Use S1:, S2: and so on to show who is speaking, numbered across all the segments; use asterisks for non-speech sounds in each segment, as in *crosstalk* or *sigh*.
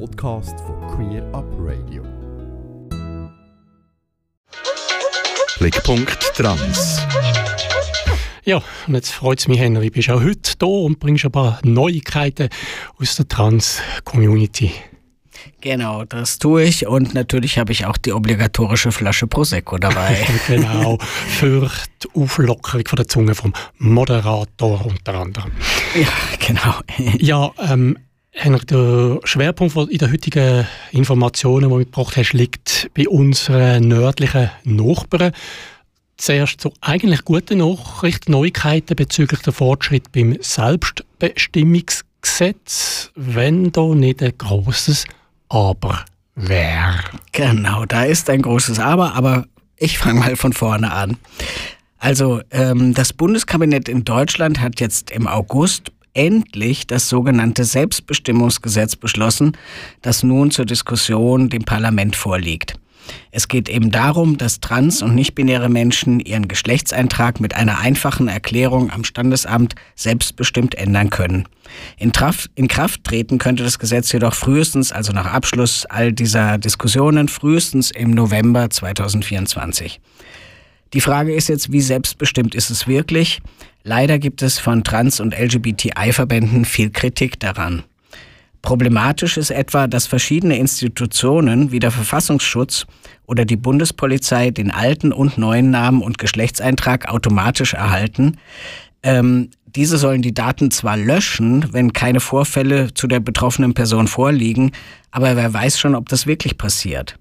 S1: Podcast von Queer Up Radio.
S2: Blickpunkt Trans.
S3: Ja, und jetzt freut es mich, Henry, bist auch heute da und bringst ein paar Neuigkeiten aus der Trans-Community.
S4: Genau, das tue ich und natürlich habe ich auch die obligatorische Flasche Prosecco dabei. *laughs*
S3: genau, für die Auflockerung von der Zunge vom Moderator unter anderem.
S4: Ja, genau.
S3: ja, ähm, Henrik, der Schwerpunkt in den heutigen Informationen, die du mitgebracht hast, liegt bei unseren nördlichen Nachbarn. Zuerst so eigentlich gute Nachrichten, Neuigkeiten bezüglich der Fortschritt beim Selbstbestimmungsgesetz, wenn da nicht ein großes Aber wäre.
S4: Genau, da ist ein großes Aber, aber ich fange mal von vorne an. Also ähm, das Bundeskabinett in Deutschland hat jetzt im August endlich das sogenannte Selbstbestimmungsgesetz beschlossen, das nun zur Diskussion dem Parlament vorliegt. Es geht eben darum, dass trans- und nichtbinäre Menschen ihren Geschlechtseintrag mit einer einfachen Erklärung am Standesamt selbstbestimmt ändern können. In, Traf in Kraft treten könnte das Gesetz jedoch frühestens, also nach Abschluss all dieser Diskussionen, frühestens im November 2024. Die Frage ist jetzt, wie selbstbestimmt ist es wirklich? Leider gibt es von Trans- und LGBTI-Verbänden viel Kritik daran. Problematisch ist etwa, dass verschiedene Institutionen wie der Verfassungsschutz oder die Bundespolizei den alten und neuen Namen und Geschlechtseintrag automatisch erhalten. Ähm, diese sollen die Daten zwar löschen, wenn keine Vorfälle zu der betroffenen Person vorliegen, aber wer weiß schon, ob das wirklich passiert.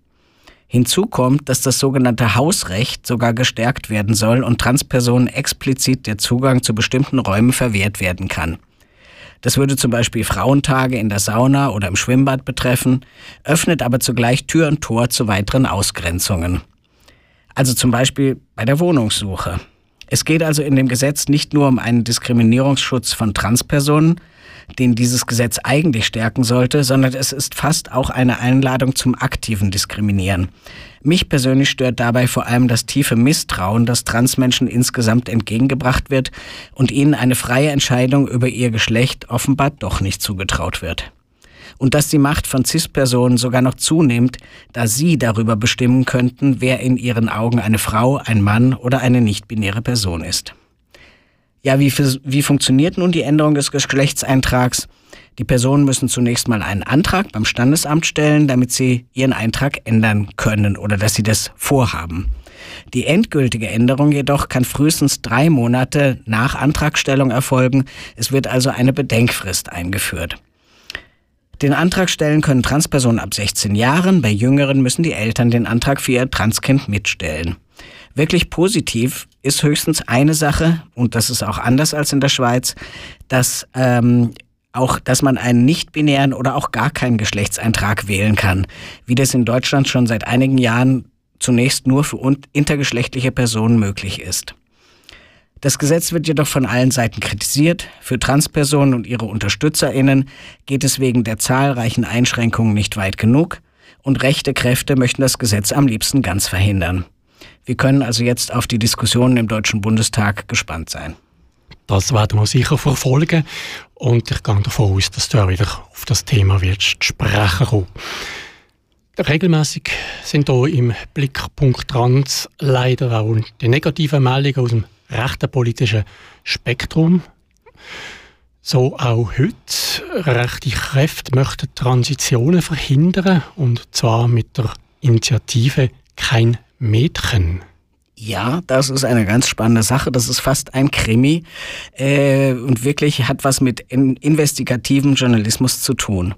S4: Hinzu kommt, dass das sogenannte Hausrecht sogar gestärkt werden soll und Transpersonen explizit der Zugang zu bestimmten Räumen verwehrt werden kann. Das würde zum Beispiel Frauentage in der Sauna oder im Schwimmbad betreffen, öffnet aber zugleich Tür und Tor zu weiteren Ausgrenzungen. Also zum Beispiel bei der Wohnungssuche. Es geht also in dem Gesetz nicht nur um einen Diskriminierungsschutz von Transpersonen, den dieses Gesetz eigentlich stärken sollte, sondern es ist fast auch eine Einladung zum aktiven Diskriminieren. Mich persönlich stört dabei vor allem das tiefe Misstrauen, das Transmenschen insgesamt entgegengebracht wird und ihnen eine freie Entscheidung über ihr Geschlecht offenbar doch nicht zugetraut wird. Und dass die Macht von CIS-Personen sogar noch zunimmt, da sie darüber bestimmen könnten, wer in ihren Augen eine Frau, ein Mann oder eine nicht-binäre Person ist. Ja, wie, wie funktioniert nun die Änderung des Geschlechtseintrags? Die Personen müssen zunächst mal einen Antrag beim Standesamt stellen, damit sie ihren Eintrag ändern können oder dass sie das vorhaben. Die endgültige Änderung jedoch kann frühestens drei Monate nach Antragstellung erfolgen. Es wird also eine Bedenkfrist eingeführt. Den Antrag stellen können Transpersonen ab 16 Jahren. Bei Jüngeren müssen die Eltern den Antrag für ihr Transkind mitstellen. Wirklich positiv ist höchstens eine Sache, und das ist auch anders als in der Schweiz, dass ähm, auch, dass man einen nicht-binären oder auch gar keinen Geschlechtseintrag wählen kann, wie das in Deutschland schon seit einigen Jahren zunächst nur für intergeschlechtliche Personen möglich ist. Das Gesetz wird jedoch von allen Seiten kritisiert. Für Transpersonen und ihre Unterstützerinnen geht es wegen der zahlreichen Einschränkungen nicht weit genug und rechte Kräfte möchten das Gesetz am liebsten ganz verhindern. Wir können also jetzt auf die Diskussionen im Deutschen Bundestag gespannt sein.
S3: Das werden wir sicher verfolgen und ich gehe davon aus, dass du auch wieder auf das Thema wirst sprechen kommen. Regelmäßig sind hier im Blickpunkt Trans leider auch die negativen Meldungen aus dem rechten politischen Spektrum. So auch heute. Rechte Kräfte möchten Transitionen verhindern und zwar mit der Initiative Kein Mädchen.
S4: Ja, das ist eine ganz spannende Sache. Das ist fast ein Krimi äh, und wirklich hat was mit in investigativem Journalismus zu tun.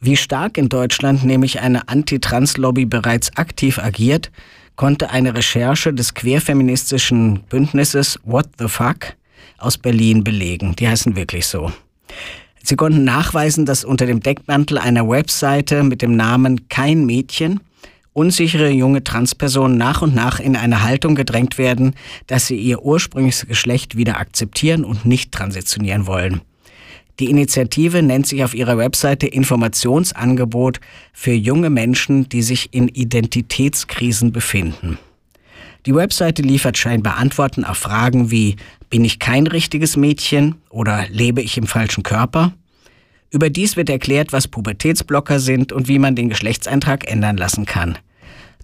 S4: Wie stark in Deutschland nämlich eine Anti-Trans-Lobby bereits aktiv agiert, konnte eine Recherche des queerfeministischen Bündnisses What the Fuck aus Berlin belegen. Die heißen wirklich so. Sie konnten nachweisen, dass unter dem Deckmantel einer Webseite mit dem Namen Kein Mädchen unsichere junge Transpersonen nach und nach in eine Haltung gedrängt werden, dass sie ihr ursprüngliches Geschlecht wieder akzeptieren und nicht transitionieren wollen. Die Initiative nennt sich auf ihrer Webseite Informationsangebot für junge Menschen, die sich in Identitätskrisen befinden. Die Webseite liefert scheinbar Antworten auf Fragen wie Bin ich kein richtiges Mädchen oder lebe ich im falschen Körper? Überdies wird erklärt, was Pubertätsblocker sind und wie man den Geschlechtseintrag ändern lassen kann.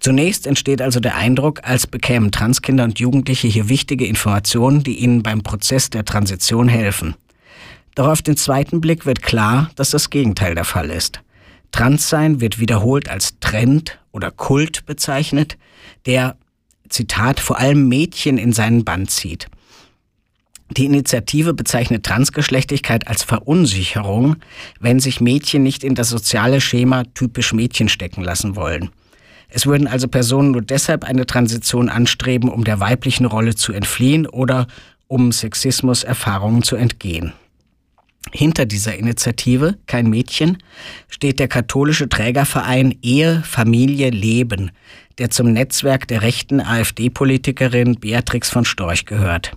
S4: Zunächst entsteht also der Eindruck, als bekämen Transkinder und Jugendliche hier wichtige Informationen, die ihnen beim Prozess der Transition helfen. Doch auf den zweiten Blick wird klar, dass das Gegenteil der Fall ist. Transsein wird wiederholt als Trend oder Kult bezeichnet, der, Zitat, vor allem Mädchen in seinen Bann zieht. Die Initiative bezeichnet Transgeschlechtigkeit als Verunsicherung, wenn sich Mädchen nicht in das soziale Schema typisch Mädchen stecken lassen wollen. Es würden also Personen nur deshalb eine Transition anstreben, um der weiblichen Rolle zu entfliehen oder um Sexismus-Erfahrungen zu entgehen. Hinter dieser Initiative, kein Mädchen, steht der katholische Trägerverein Ehe, Familie, Leben, der zum Netzwerk der rechten AfD-Politikerin Beatrix von Storch gehört.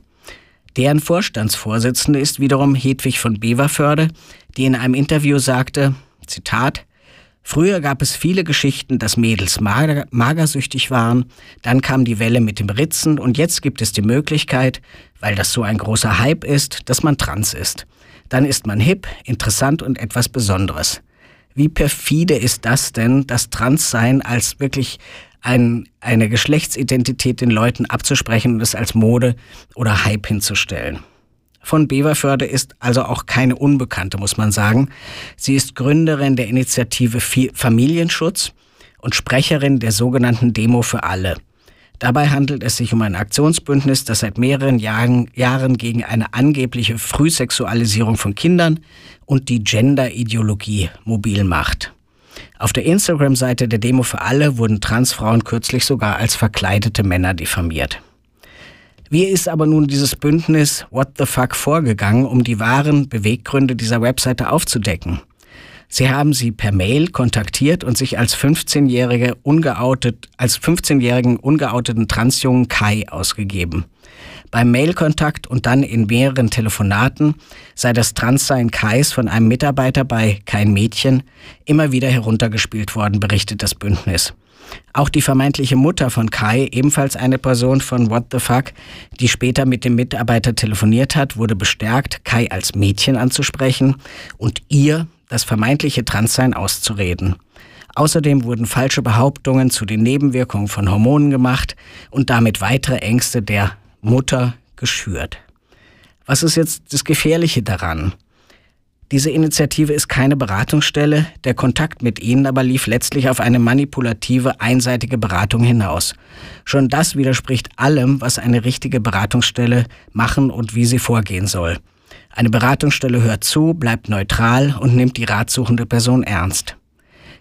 S4: Deren Vorstandsvorsitzende ist wiederum Hedwig von Beverförde, die in einem Interview sagte, Zitat, Früher gab es viele Geschichten, dass Mädels mager, magersüchtig waren, dann kam die Welle mit dem Ritzen und jetzt gibt es die Möglichkeit, weil das so ein großer Hype ist, dass man trans ist. Dann ist man hip, interessant und etwas Besonderes. Wie perfide ist das denn, das Transsein als wirklich ein, eine Geschlechtsidentität den Leuten abzusprechen und es als Mode oder Hype hinzustellen? von Beverförde ist also auch keine Unbekannte, muss man sagen. Sie ist Gründerin der Initiative Familienschutz und Sprecherin der sogenannten Demo für alle. Dabei handelt es sich um ein Aktionsbündnis, das seit mehreren Jahren, Jahren gegen eine angebliche Frühsexualisierung von Kindern und die Gender-Ideologie mobil macht. Auf der Instagram-Seite der Demo für alle wurden Transfrauen kürzlich sogar als verkleidete Männer diffamiert. Wie ist aber nun dieses Bündnis What the Fuck vorgegangen, um die wahren Beweggründe dieser Webseite aufzudecken? Sie haben sie per Mail kontaktiert und sich als 15-jährige ungeoutet, als 15-jährigen ungeouteten Transjungen Kai ausgegeben. Beim Mailkontakt und dann in mehreren Telefonaten sei das Transsein Kais von einem Mitarbeiter bei Kein Mädchen immer wieder heruntergespielt worden, berichtet das Bündnis. Auch die vermeintliche Mutter von Kai, ebenfalls eine Person von What the Fuck, die später mit dem Mitarbeiter telefoniert hat, wurde bestärkt, Kai als Mädchen anzusprechen und ihr das vermeintliche Transsein auszureden. Außerdem wurden falsche Behauptungen zu den Nebenwirkungen von Hormonen gemacht und damit weitere Ängste der Mutter geschürt. Was ist jetzt das Gefährliche daran? Diese Initiative ist keine Beratungsstelle, der Kontakt mit ihnen aber lief letztlich auf eine manipulative, einseitige Beratung hinaus. Schon das widerspricht allem, was eine richtige Beratungsstelle machen und wie sie vorgehen soll. Eine Beratungsstelle hört zu, bleibt neutral und nimmt die ratsuchende Person ernst.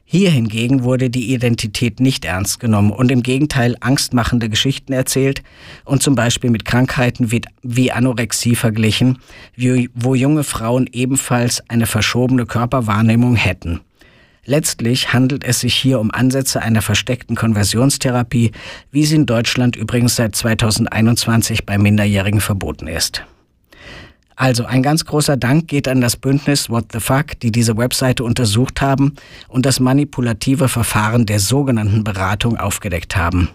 S4: Hier hingegen wurde die Identität nicht ernst genommen und im Gegenteil angstmachende Geschichten erzählt und zum Beispiel mit Krankheiten wie, wie Anorexie verglichen, wo junge Frauen ebenfalls eine verschobene Körperwahrnehmung hätten. Letztlich handelt es sich hier um Ansätze einer versteckten Konversionstherapie, wie sie in Deutschland übrigens seit 2021 bei Minderjährigen verboten ist. Also ein ganz großer Dank geht an das Bündnis What the Fuck, die diese Webseite untersucht haben und das manipulative Verfahren der sogenannten Beratung aufgedeckt haben.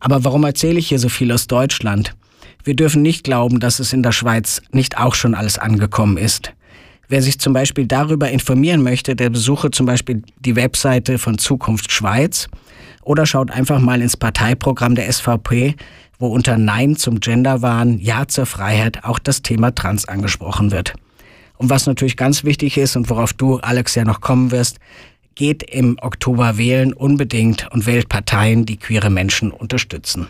S4: Aber warum erzähle ich hier so viel aus Deutschland? Wir dürfen nicht glauben, dass es in der Schweiz nicht auch schon alles angekommen ist. Wer sich zum Beispiel darüber informieren möchte, der besuche zum Beispiel die Webseite von Zukunft Schweiz oder schaut einfach mal ins Parteiprogramm der SVP wo unter Nein zum Genderwahn, Ja zur Freiheit auch das Thema Trans angesprochen wird. Und was natürlich ganz wichtig ist und worauf du, Alex, ja noch kommen wirst, geht im Oktober wählen unbedingt und wählt Parteien, die queere Menschen unterstützen.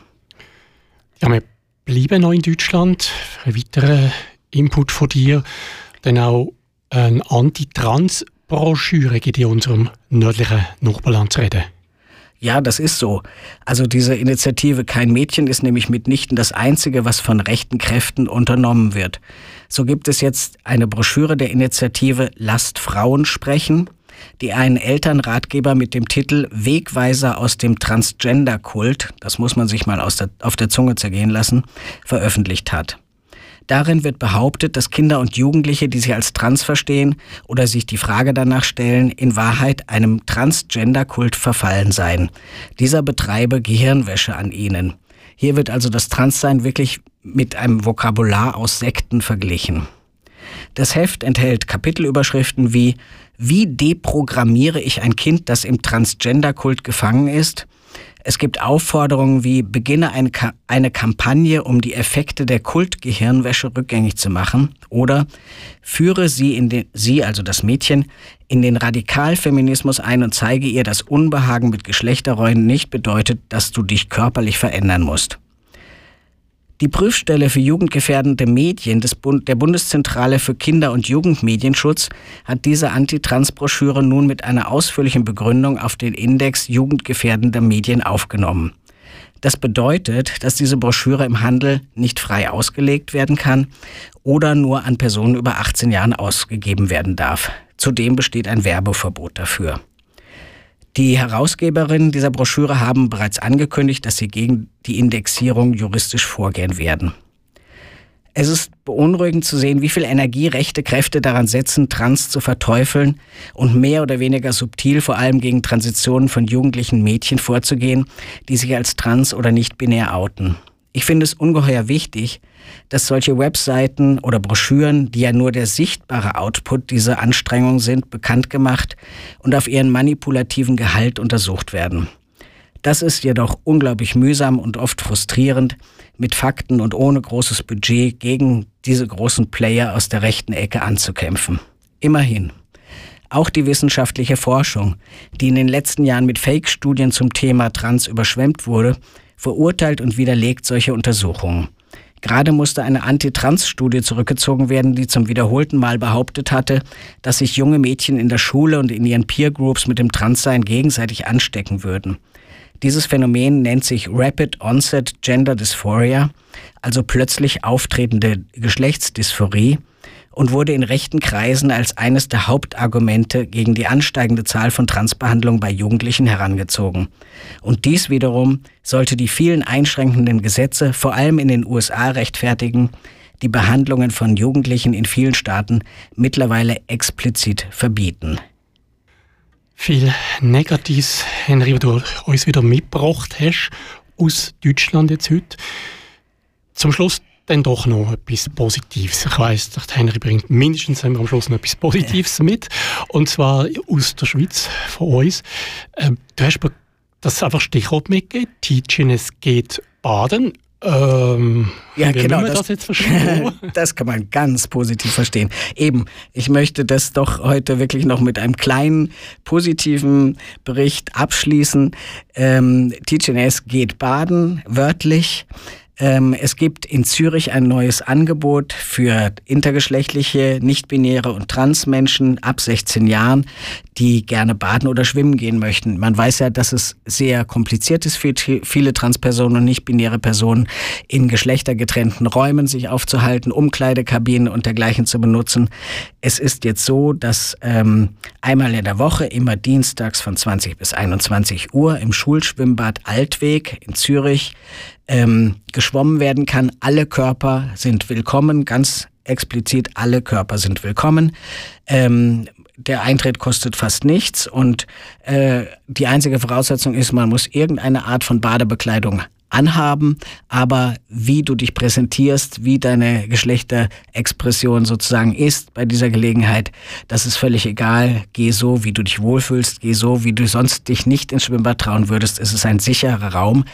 S3: Ja, wir bleiben noch in Deutschland. Ein weiterer Input von dir, denn auch eine Anti-Trans-Broschüre geht in unserem nördlichen Nachbarland zu reden.
S4: Ja, das ist so. Also diese Initiative Kein Mädchen ist nämlich mitnichten das Einzige, was von rechten Kräften unternommen wird. So gibt es jetzt eine Broschüre der Initiative Lasst Frauen sprechen, die einen Elternratgeber mit dem Titel Wegweiser aus dem Transgender-Kult, das muss man sich mal der, auf der Zunge zergehen lassen, veröffentlicht hat. Darin wird behauptet, dass Kinder und Jugendliche, die sich als trans verstehen oder sich die Frage danach stellen, in Wahrheit einem Transgender-Kult verfallen seien. Dieser betreibe Gehirnwäsche an ihnen. Hier wird also das Transsein wirklich mit einem Vokabular aus Sekten verglichen. Das Heft enthält Kapitelüberschriften wie Wie deprogrammiere ich ein Kind, das im Transgender-Kult gefangen ist? Es gibt Aufforderungen wie beginne eine, Ka eine Kampagne, um die Effekte der Kultgehirnwäsche rückgängig zu machen oder führe sie, in den, sie, also das Mädchen, in den Radikalfeminismus ein und zeige ihr, dass Unbehagen mit Geschlechterrollen nicht bedeutet, dass du dich körperlich verändern musst. Die Prüfstelle für jugendgefährdende Medien des Bund der Bundeszentrale für Kinder- und Jugendmedienschutz hat diese Antitrans-Broschüre nun mit einer ausführlichen Begründung auf den Index jugendgefährdender Medien aufgenommen. Das bedeutet, dass diese Broschüre im Handel nicht frei ausgelegt werden kann oder nur an Personen über 18 Jahren ausgegeben werden darf. Zudem besteht ein Werbeverbot dafür. Die Herausgeberinnen dieser Broschüre haben bereits angekündigt, dass sie gegen die Indexierung juristisch vorgehen werden. Es ist beunruhigend zu sehen, wie viel Energie rechte Kräfte daran setzen, Trans zu verteufeln und mehr oder weniger subtil vor allem gegen Transitionen von jugendlichen Mädchen vorzugehen, die sich als trans oder nicht binär outen. Ich finde es ungeheuer wichtig, dass solche Webseiten oder Broschüren, die ja nur der sichtbare Output dieser Anstrengung sind, bekannt gemacht und auf ihren manipulativen Gehalt untersucht werden. Das ist jedoch unglaublich mühsam und oft frustrierend, mit Fakten und ohne großes Budget gegen diese großen Player aus der rechten Ecke anzukämpfen. Immerhin. Auch die wissenschaftliche Forschung, die in den letzten Jahren mit Fake-Studien zum Thema Trans überschwemmt wurde, verurteilt und widerlegt solche Untersuchungen. Gerade musste eine Anti-Trans-Studie zurückgezogen werden, die zum wiederholten Mal behauptet hatte, dass sich junge Mädchen in der Schule und in ihren Peer-Groups mit dem Transsein gegenseitig anstecken würden. Dieses Phänomen nennt sich Rapid Onset Gender Dysphoria, also plötzlich auftretende Geschlechtsdysphorie und wurde in rechten Kreisen als eines der Hauptargumente gegen die ansteigende Zahl von Transbehandlungen bei Jugendlichen herangezogen. Und dies wiederum sollte die vielen einschränkenden Gesetze, vor allem in den USA, rechtfertigen, die Behandlungen von Jugendlichen in vielen Staaten mittlerweile explizit verbieten.
S3: Viel Negatives, Henry, was du uns wieder mitgebracht hast aus Deutschland jetzt heute. Zum Schluss dann doch noch etwas Positives. Ich weiss, der Henry bringt mindestens am Schluss noch etwas Positives *laughs* mit. Und zwar aus der Schweiz, von uns. Ähm, du hast mir das einfach Stichwort mitgegeben. Teaching geht baden. Ähm,
S4: ja, genau. Das, das, *laughs* das, kann man ganz positiv verstehen. Eben, ich möchte das doch heute wirklich noch mit einem kleinen positiven Bericht abschließen. Ähm, TGNS geht baden, wörtlich. Ähm, es gibt in Zürich ein neues Angebot für intergeschlechtliche, nichtbinäre und Transmenschen ab 16 Jahren, die gerne baden oder schwimmen gehen möchten. Man weiß ja, dass es sehr kompliziert ist für viele Transpersonen und nichtbinäre Personen in geschlechtergetrennten Räumen sich aufzuhalten, Umkleidekabinen und dergleichen zu benutzen. Es ist jetzt so, dass ähm, einmal in der Woche, immer dienstags von 20 bis 21 Uhr im Schulschwimmbad Altweg in Zürich ähm, geschwommen werden kann. Alle Körper sind willkommen, ganz explizit alle Körper sind willkommen. Ähm, der Eintritt kostet fast nichts und äh, die einzige Voraussetzung ist, man muss irgendeine Art von Badebekleidung anhaben, aber wie du dich präsentierst, wie deine Geschlechterexpression sozusagen ist bei dieser Gelegenheit, das ist völlig egal. Geh so, wie du dich wohlfühlst, geh so, wie du sonst dich nicht ins Schwimmbad trauen würdest. Es ist ein sicherer Raum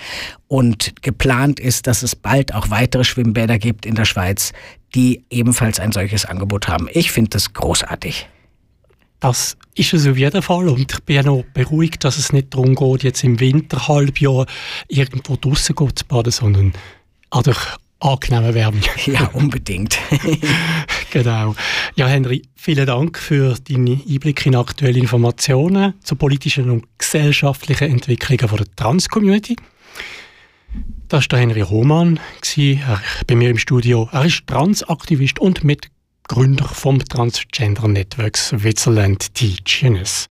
S4: und geplant ist, dass es bald auch weitere Schwimmbäder gibt in der Schweiz, die ebenfalls ein solches Angebot haben. Ich finde das großartig.
S3: Das ist es auf jeden Fall. Und ich bin ja noch beruhigt, dass es nicht darum geht, jetzt im Winterhalbjahr irgendwo draußen zu baden, sondern an der angenehmen Wärme. *laughs*
S4: Ja, unbedingt. *laughs*
S3: genau. Ja, Henry, vielen Dank für deine Einblicke in aktuelle Informationen zur politischen und gesellschaftlichen Entwicklungen der Trans-Community. Das war der Henry Roman, bei mir im Studio. Er ist Transaktivist und mit Gründer vom Transgender Network Switzerland TGNS.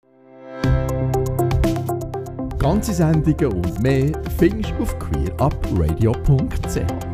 S1: Ganze Sendungen und mehr findest du auf queerupradio.ch.